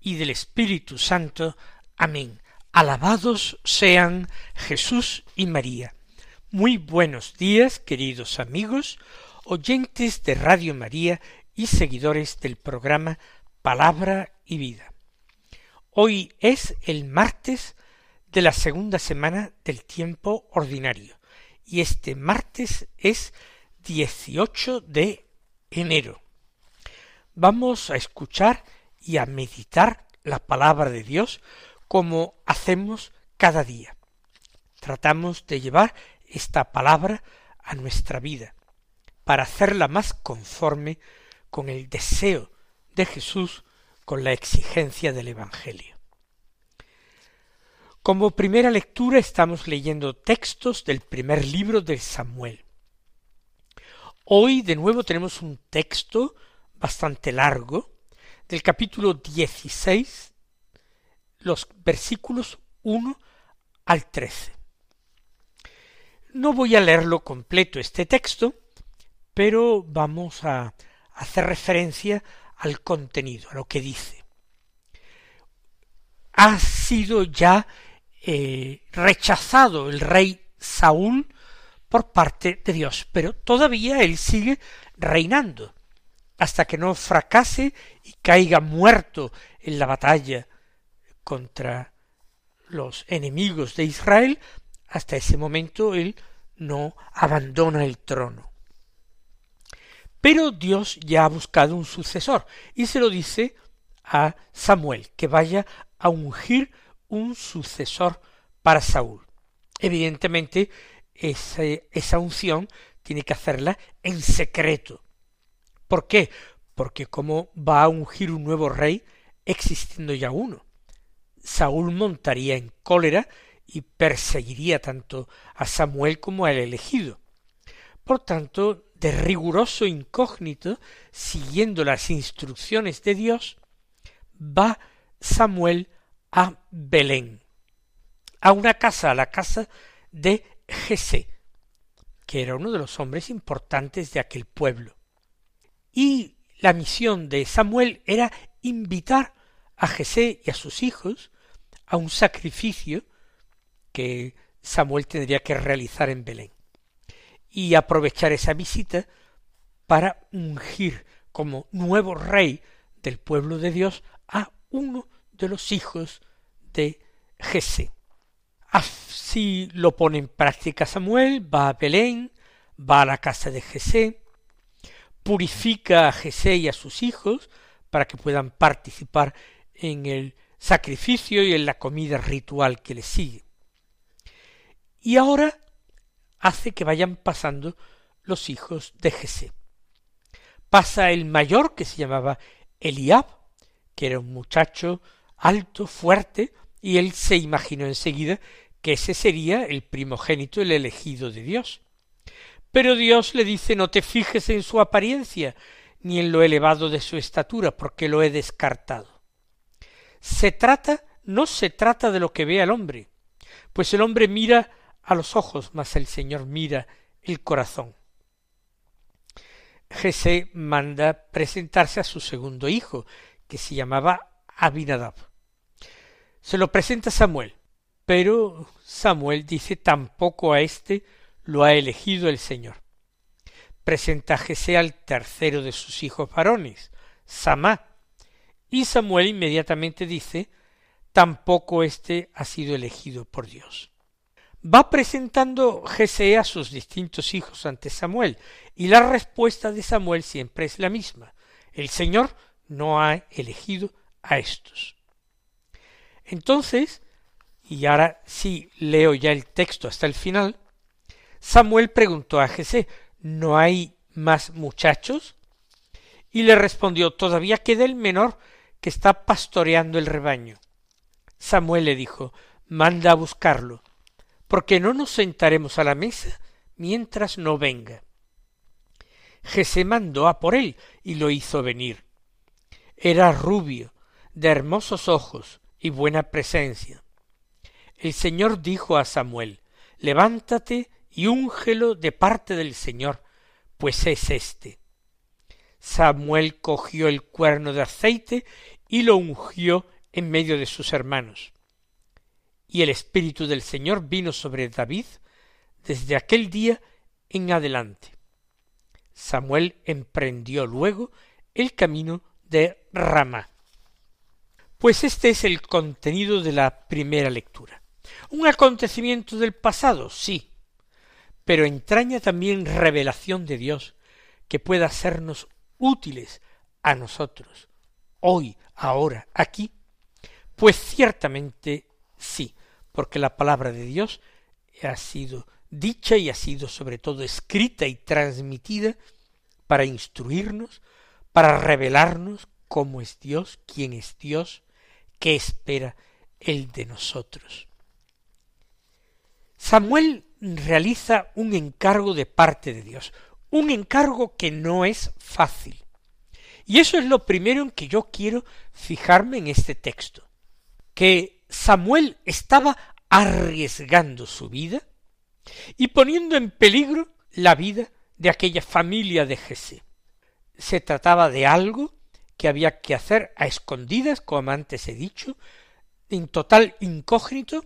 y del Espíritu Santo. Amén. Alabados sean Jesús y María. Muy buenos días, queridos amigos, oyentes de Radio María y seguidores del programa Palabra y Vida. Hoy es el martes de la segunda semana del tiempo ordinario y este martes es 18 de enero vamos a escuchar y a meditar la palabra de Dios como hacemos cada día. Tratamos de llevar esta palabra a nuestra vida para hacerla más conforme con el deseo de Jesús, con la exigencia del Evangelio. Como primera lectura estamos leyendo textos del primer libro de Samuel. Hoy de nuevo tenemos un texto bastante largo, del capítulo 16, los versículos 1 al 13. No voy a leerlo completo este texto, pero vamos a hacer referencia al contenido, a lo que dice. Ha sido ya eh, rechazado el rey Saúl por parte de Dios, pero todavía él sigue reinando hasta que no fracase y caiga muerto en la batalla contra los enemigos de Israel, hasta ese momento él no abandona el trono. Pero Dios ya ha buscado un sucesor y se lo dice a Samuel, que vaya a ungir un sucesor para Saúl. Evidentemente, esa, esa unción tiene que hacerla en secreto, ¿Por qué? Porque cómo va a ungir un nuevo rey existiendo ya uno. Saúl montaría en cólera y perseguiría tanto a Samuel como al elegido. Por tanto, de riguroso incógnito, siguiendo las instrucciones de Dios, va Samuel a Belén, a una casa, a la casa de Jesé, que era uno de los hombres importantes de aquel pueblo. Y la misión de Samuel era invitar a Jesé y a sus hijos a un sacrificio que Samuel tendría que realizar en Belén y aprovechar esa visita para ungir como nuevo rey del pueblo de Dios a uno de los hijos de Jesé. Así lo pone en práctica Samuel, va a Belén, va a la casa de Jesé, purifica a Jesé y a sus hijos para que puedan participar en el sacrificio y en la comida ritual que le sigue. Y ahora hace que vayan pasando los hijos de Jesé. Pasa el mayor que se llamaba Eliab, que era un muchacho alto, fuerte, y él se imaginó enseguida que ese sería el primogénito, el elegido de Dios. Pero Dios le dice no te fijes en su apariencia, ni en lo elevado de su estatura, porque lo he descartado. Se trata, no se trata de lo que ve al hombre, pues el hombre mira a los ojos, mas el Señor mira el corazón. Jesé manda presentarse a su segundo hijo, que se llamaba Abinadab. Se lo presenta Samuel, pero Samuel dice tampoco a éste lo ha elegido el Señor. Jesé al tercero de sus hijos varones, Samá, y Samuel inmediatamente dice, tampoco éste ha sido elegido por Dios. Va presentando Jesé a sus distintos hijos ante Samuel, y la respuesta de Samuel siempre es la misma. El Señor no ha elegido a estos. Entonces, y ahora sí leo ya el texto hasta el final, Samuel preguntó a Jesé, ¿no hay más muchachos? Y le respondió, todavía queda el menor que está pastoreando el rebaño. Samuel le dijo, manda a buscarlo, porque no nos sentaremos a la mesa mientras no venga. Jesé mandó a por él y lo hizo venir. Era rubio, de hermosos ojos y buena presencia. El Señor dijo a Samuel, levántate y úngelo de parte del Señor, pues es éste. Samuel cogió el cuerno de aceite y lo ungió en medio de sus hermanos. Y el Espíritu del Señor vino sobre David desde aquel día en adelante. Samuel emprendió luego el camino de Ramá. Pues este es el contenido de la primera lectura. Un acontecimiento del pasado, sí, pero entraña también revelación de Dios que pueda sernos útiles a nosotros, hoy, ahora, aquí? Pues ciertamente sí, porque la palabra de Dios ha sido dicha y ha sido sobre todo escrita y transmitida para instruirnos, para revelarnos cómo es Dios, quién es Dios, qué espera Él de nosotros. Samuel realiza un encargo de parte de Dios, un encargo que no es fácil. Y eso es lo primero en que yo quiero fijarme en este texto, que Samuel estaba arriesgando su vida y poniendo en peligro la vida de aquella familia de Jesé. Se trataba de algo que había que hacer a escondidas, como antes he dicho, en total incógnito,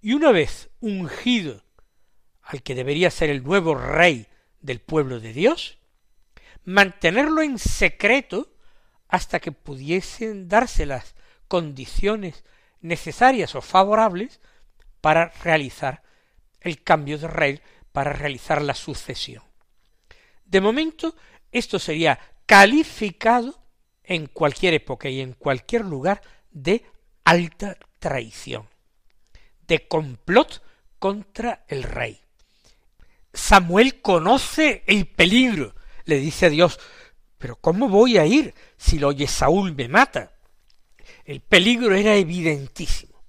y una vez ungido al que debería ser el nuevo rey del pueblo de Dios, mantenerlo en secreto hasta que pudiesen darse las condiciones necesarias o favorables para realizar el cambio de rey, para realizar la sucesión. De momento, esto sería calificado en cualquier época y en cualquier lugar de alta traición, de complot contra el rey. Samuel conoce el peligro. Le dice a Dios, pero ¿cómo voy a ir si lo oye Saúl me mata? El peligro era evidentísimo.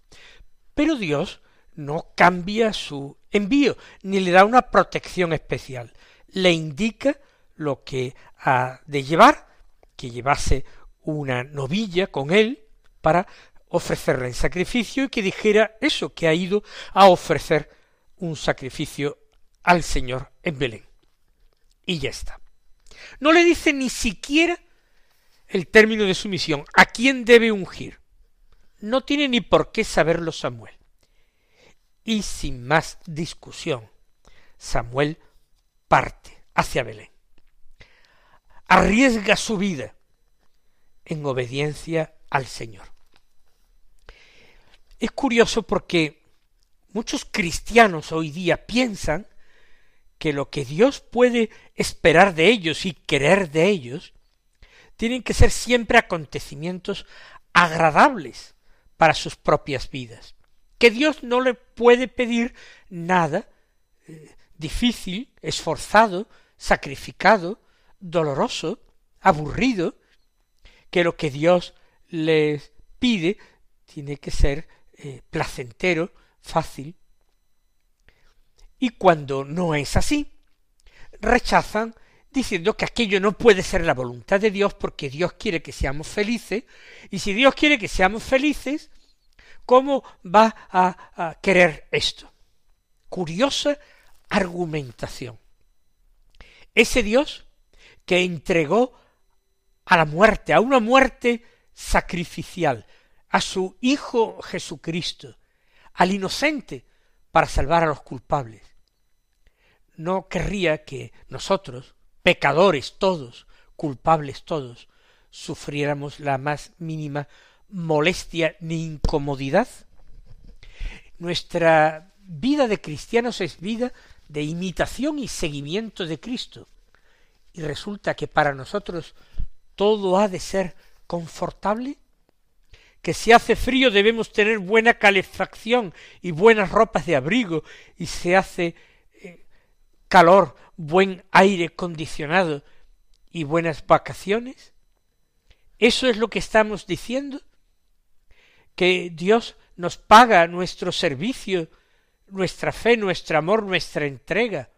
Pero Dios no cambia su envío, ni le da una protección especial. Le indica lo que ha de llevar, que llevase una novilla con él para ofrecerla en sacrificio y que dijera eso, que ha ido a ofrecer un sacrificio al Señor en Belén. Y ya está. No le dice ni siquiera el término de su misión, a quién debe ungir. No tiene ni por qué saberlo Samuel. Y sin más discusión, Samuel parte hacia Belén. Arriesga su vida en obediencia al Señor. Es curioso porque muchos cristianos hoy día piensan que lo que Dios puede esperar de ellos y querer de ellos tienen que ser siempre acontecimientos agradables para sus propias vidas, que Dios no le puede pedir nada eh, difícil, esforzado, sacrificado, doloroso, aburrido, que lo que Dios les pide tiene que ser eh, placentero, fácil, y cuando no es así, rechazan diciendo que aquello no puede ser la voluntad de Dios porque Dios quiere que seamos felices, y si Dios quiere que seamos felices, ¿cómo va a, querer esto? Curiosa argumentación. Ese Dios que entregó a la muerte, a una muerte sacrificial, a su Hijo Jesucristo, al inocente, para salvar a los culpables, no querría que nosotros, pecadores todos, culpables todos, sufriéramos la más mínima molestia ni incomodidad. Nuestra vida de cristianos es vida de imitación y seguimiento de Cristo. Y resulta que para nosotros todo ha de ser confortable, que si hace frío debemos tener buena calefacción y buenas ropas de abrigo, y se hace calor, buen aire condicionado y buenas vacaciones? ¿Eso es lo que estamos diciendo? que Dios nos paga nuestro servicio, nuestra fe, nuestro amor, nuestra entrega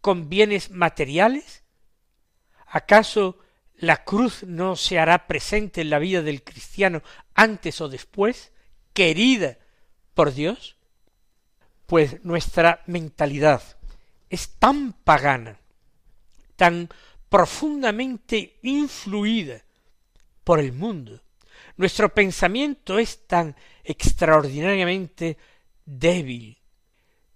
con bienes materiales? ¿Acaso la cruz no se hará presente en la vida del cristiano antes o después, querida por Dios? Pues nuestra mentalidad es tan pagana, tan profundamente influida por el mundo, nuestro pensamiento es tan extraordinariamente débil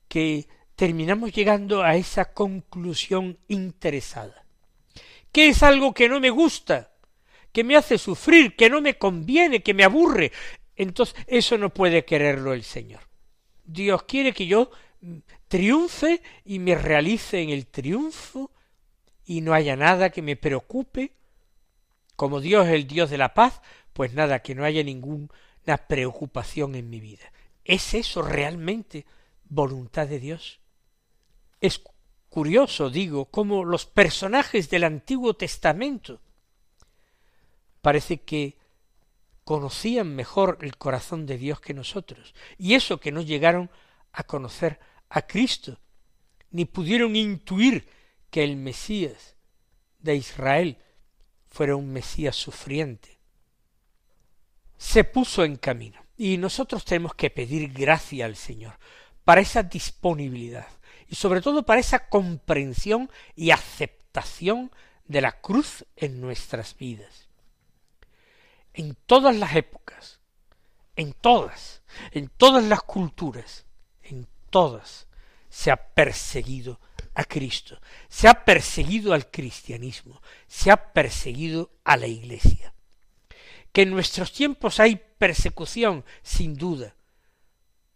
que terminamos llegando a esa conclusión interesada. ¿Qué es algo que no me gusta? que me hace sufrir, que no me conviene, que me aburre. Entonces, eso no puede quererlo el Señor. Dios quiere que yo triunfe y me realice en el triunfo y no haya nada que me preocupe. Como Dios es el Dios de la paz, pues nada, que no haya ninguna preocupación en mi vida. ¿Es eso realmente voluntad de Dios? Es curioso, digo, cómo los personajes del Antiguo Testamento parece que conocían mejor el corazón de Dios que nosotros, y eso que no llegaron a conocer a Cristo, ni pudieron intuir que el Mesías de Israel fuera un Mesías sufriente. Se puso en camino, y nosotros tenemos que pedir gracia al Señor para esa disponibilidad, y sobre todo para esa comprensión y aceptación de la cruz en nuestras vidas. En todas las épocas, en todas, en todas las culturas, en todas, se ha perseguido a Cristo, se ha perseguido al cristianismo, se ha perseguido a la Iglesia. Que en nuestros tiempos hay persecución, sin duda,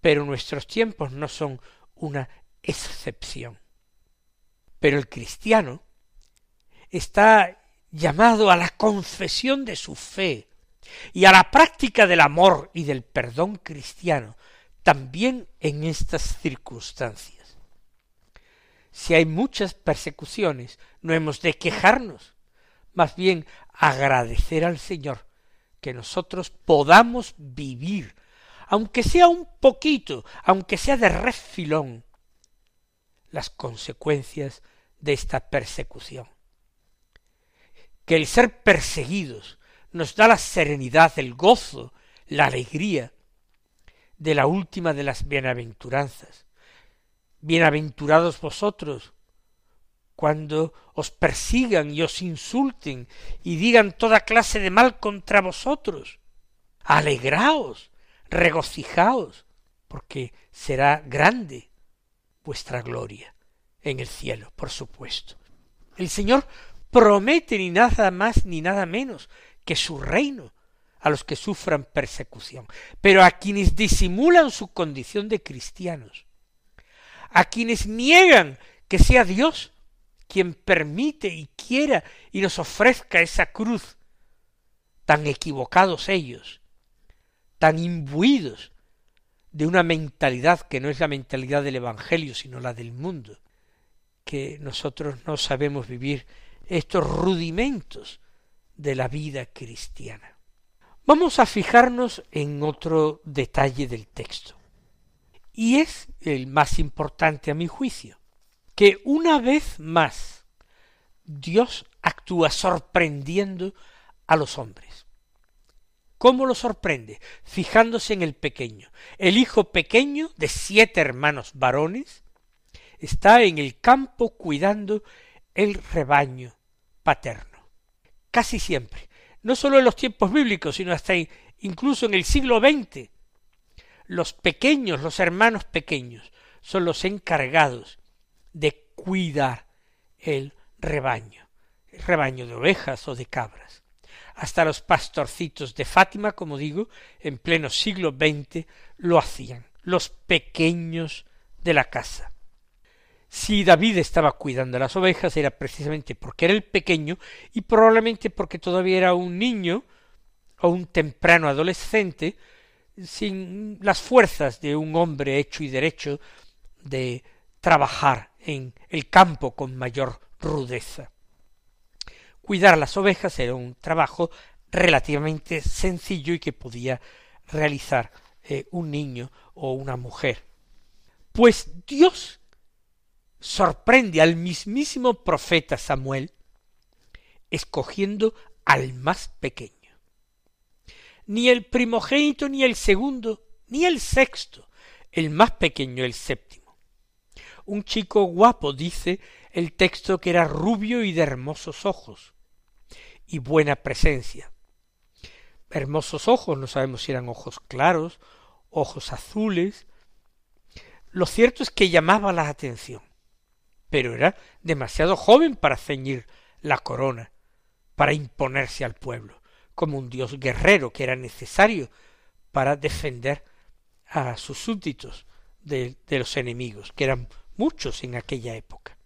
pero nuestros tiempos no son una excepción. Pero el cristiano está llamado a la confesión de su fe y a la práctica del amor y del perdón cristiano también en estas circunstancias. Si hay muchas persecuciones, no hemos de quejarnos, más bien agradecer al Señor que nosotros podamos vivir aunque sea un poquito, aunque sea de refilón, las consecuencias de esta persecución. Que el ser perseguidos nos da la serenidad, el gozo, la alegría de la última de las bienaventuranzas. Bienaventurados vosotros cuando os persigan y os insulten y digan toda clase de mal contra vosotros. Alegraos, regocijaos, porque será grande vuestra gloria en el cielo, por supuesto. El Señor promete ni nada más ni nada menos que su reino a los que sufran persecución, pero a quienes disimulan su condición de cristianos, a quienes niegan que sea Dios quien permite y quiera y nos ofrezca esa cruz, tan equivocados ellos, tan imbuidos de una mentalidad que no es la mentalidad del Evangelio, sino la del mundo, que nosotros no sabemos vivir estos rudimentos de la vida cristiana. Vamos a fijarnos en otro detalle del texto, y es el más importante a mi juicio, que una vez más Dios actúa sorprendiendo a los hombres. ¿Cómo lo sorprende? Fijándose en el pequeño. El hijo pequeño de siete hermanos varones está en el campo cuidando el rebaño paterno. Casi siempre. No solo en los tiempos bíblicos, sino hasta incluso en el siglo XX. Los pequeños, los hermanos pequeños, son los encargados de cuidar el rebaño, el rebaño de ovejas o de cabras hasta los pastorcitos de Fátima, como digo, en pleno siglo XX lo hacían, los pequeños de la casa. Si David estaba cuidando las ovejas era precisamente porque era el pequeño y probablemente porque todavía era un niño o un temprano adolescente sin las fuerzas de un hombre hecho y derecho de trabajar en el campo con mayor rudeza. Cuidar las ovejas era un trabajo relativamente sencillo y que podía realizar eh, un niño o una mujer. Pues Dios sorprende al mismísimo profeta Samuel escogiendo al más pequeño. Ni el primogénito, ni el segundo, ni el sexto, el más pequeño, el séptimo. Un chico guapo, dice el texto, que era rubio y de hermosos ojos, y buena presencia. Hermosos ojos, no sabemos si eran ojos claros, ojos azules. Lo cierto es que llamaba la atención, pero era demasiado joven para ceñir la corona, para imponerse al pueblo, como un dios guerrero que era necesario para defender a sus súbditos de, los enemigos, que eran muchos en aquella época.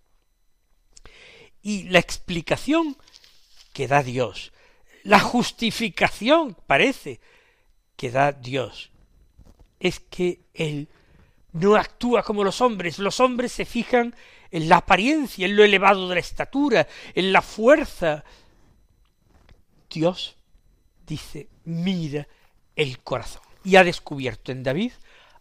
Y la explicación que da Dios, la justificación, parece, que da Dios, es que Él no actúa como los hombres. Los hombres se fijan en la apariencia, en lo elevado de la estatura, en la fuerza. Dios dice, mira el corazón. Y ha descubierto en David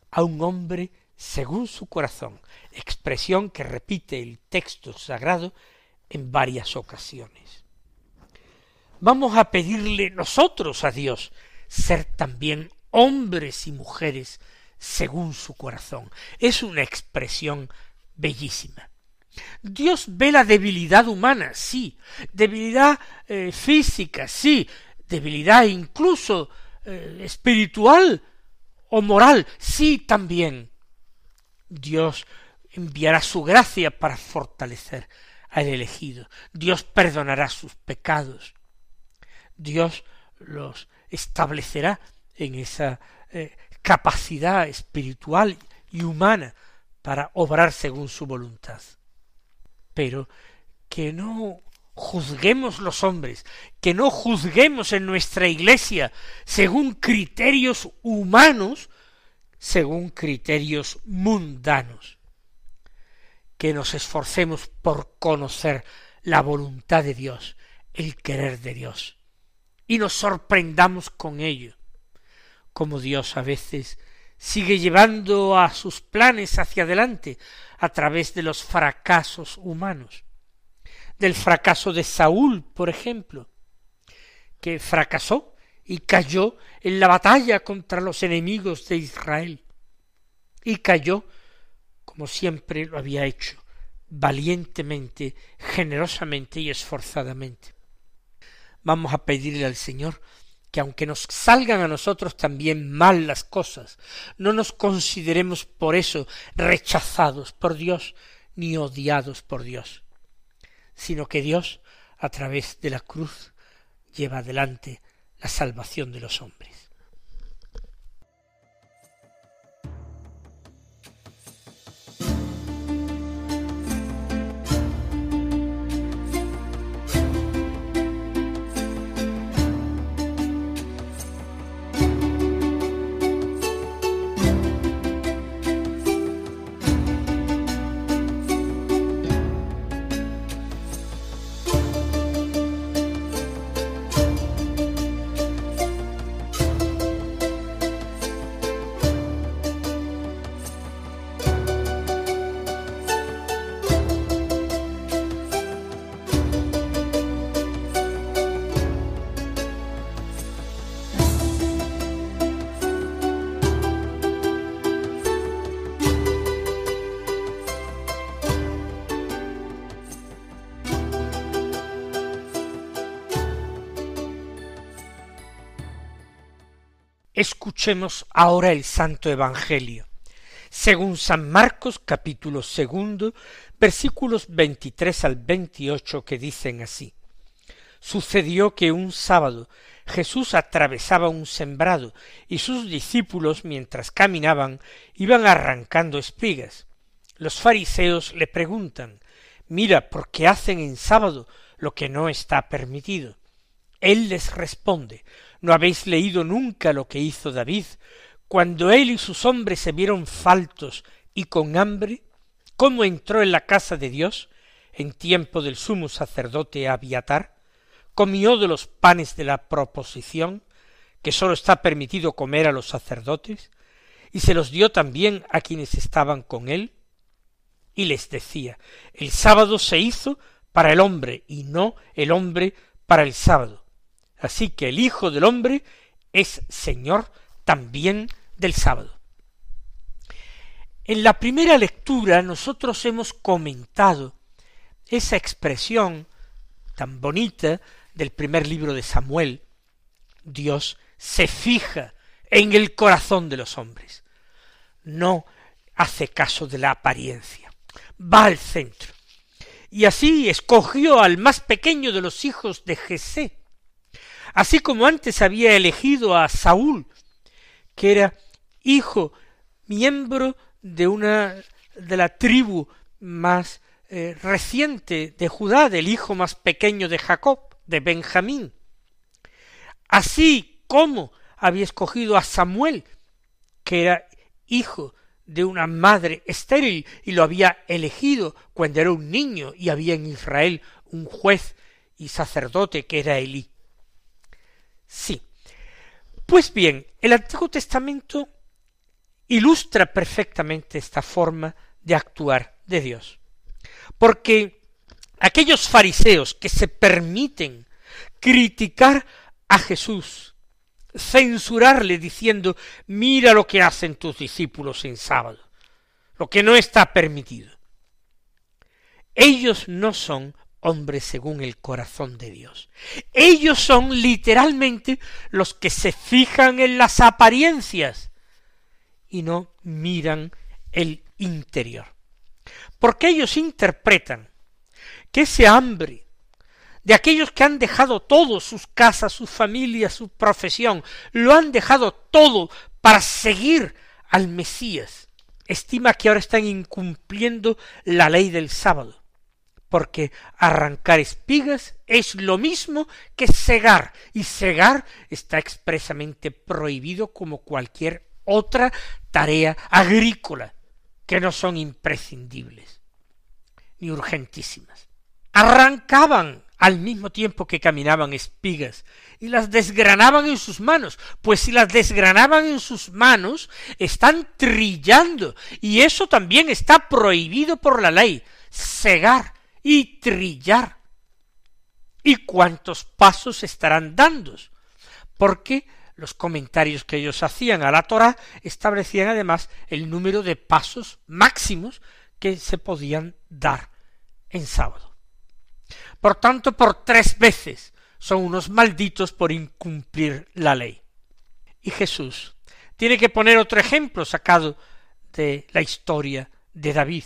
a un hombre según su corazón, expresión que repite el texto sagrado en varias ocasiones. Vamos a pedirle nosotros a Dios ser también hombres y mujeres según su corazón. Es una expresión bellísima. Dios ve la debilidad humana, sí, debilidad eh, física, sí, debilidad incluso eh, espiritual o moral, sí también. Dios enviará su gracia para fortalecer al elegido. Dios perdonará sus pecados. Dios los establecerá en esa eh, capacidad espiritual y humana para obrar según su voluntad. Pero que no juzguemos los hombres, que no juzguemos en nuestra iglesia según criterios humanos, según criterios mundanos, que nos esforcemos por conocer la voluntad de Dios, el querer de Dios, y nos sorprendamos con ello, como Dios a veces sigue llevando a sus planes hacia adelante a través de los fracasos humanos. Del fracaso de Saúl, por ejemplo, que fracasó y cayó en la batalla contra los enemigos de Israel, y cayó como siempre lo había hecho, valientemente, generosamente y esforzadamente. Vamos a pedirle al Señor que aunque nos salgan a nosotros también mal las cosas, no nos consideremos por eso rechazados por Dios ni odiados por Dios, sino que Dios, a través de la cruz, lleva adelante la salvación de los hombres. Escuchemos ahora el Santo Evangelio, según San Marcos capítulo segundo, versículos veintitrés al veintiocho que dicen así. Sucedió que un sábado Jesús atravesaba un sembrado y sus discípulos mientras caminaban iban arrancando espigas. Los fariseos le preguntan Mira, ¿por qué hacen en sábado lo que no está permitido? Él les responde ¿No habéis leído nunca lo que hizo David cuando él y sus hombres se vieron faltos y con hambre? ¿Cómo entró en la casa de Dios en tiempo del sumo sacerdote Abiatar? Comió de los panes de la proposición que sólo está permitido comer a los sacerdotes, y se los dio también a quienes estaban con él, y les decía, el sábado se hizo para el hombre y no el hombre para el sábado. Así que el Hijo del hombre es Señor también del sábado. En la primera lectura nosotros hemos comentado esa expresión tan bonita del primer libro de Samuel, Dios se fija en el corazón de los hombres. No hace caso de la apariencia. Va al centro. Y así escogió al más pequeño de los hijos de Jesé. Así como antes había elegido a Saúl, que era hijo, miembro de una de la tribu más eh, reciente de Judá, del hijo más pequeño de Jacob, de Benjamín. Así como había escogido a Samuel, que era hijo de una madre estéril y lo había elegido cuando era un niño y había en Israel un juez y sacerdote que era Elí. Sí. Pues bien, el Antiguo Testamento ilustra perfectamente esta forma de actuar de Dios. Porque aquellos fariseos que se permiten criticar a Jesús, censurarle diciendo, mira lo que hacen tus discípulos en sábado, lo que no está permitido. Ellos no son hombres según el corazón de Dios. Ellos son literalmente los que se fijan en las apariencias y no miran el interior. Porque ellos interpretan que ese hambre de aquellos que han dejado todo, sus casas, sus familias, su profesión, lo han dejado todo para seguir al Mesías, estima que ahora están incumpliendo la ley del sábado, porque arrancar espigas es lo mismo que segar, y segar está expresamente prohibido como cualquier otra tarea agrícola, que no son imprescindibles ni urgentísimas. Arrancaban al mismo tiempo que caminaban espigas y las desgranaban en sus manos, pues si las desgranaban en sus manos, están trillando, y eso también está prohibido por la ley, segar y trillar. ¿Y cuántos pasos estarán dando? Porque los comentarios que ellos hacían a la Torá establecían además el número de pasos máximos que se podían dar en sábado. Por tanto, por tres veces son unos malditos por incumplir la ley. Y Jesús tiene que poner otro ejemplo sacado de la historia de David.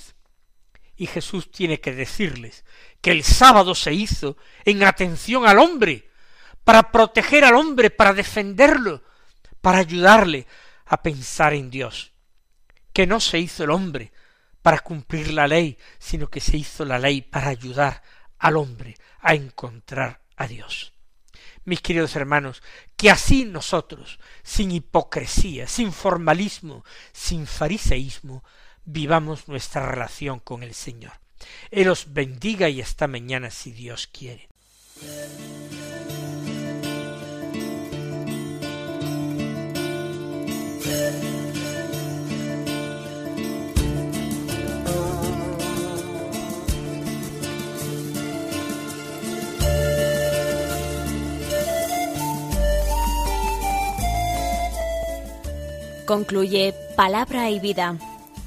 Y Jesús tiene que decirles que el sábado se hizo en atención al hombre, para proteger al hombre, para defenderlo, para ayudarle a pensar en Dios. Que no se hizo el hombre para cumplir la ley, sino que se hizo la ley para ayudar al hombre a encontrar a Dios. Mis queridos hermanos, que así nosotros, sin hipocresía, sin formalismo, sin fariseísmo, vivamos nuestra relación con el Señor. Él os bendiga y hasta mañana si Dios quiere. Concluye Palabra y Vida,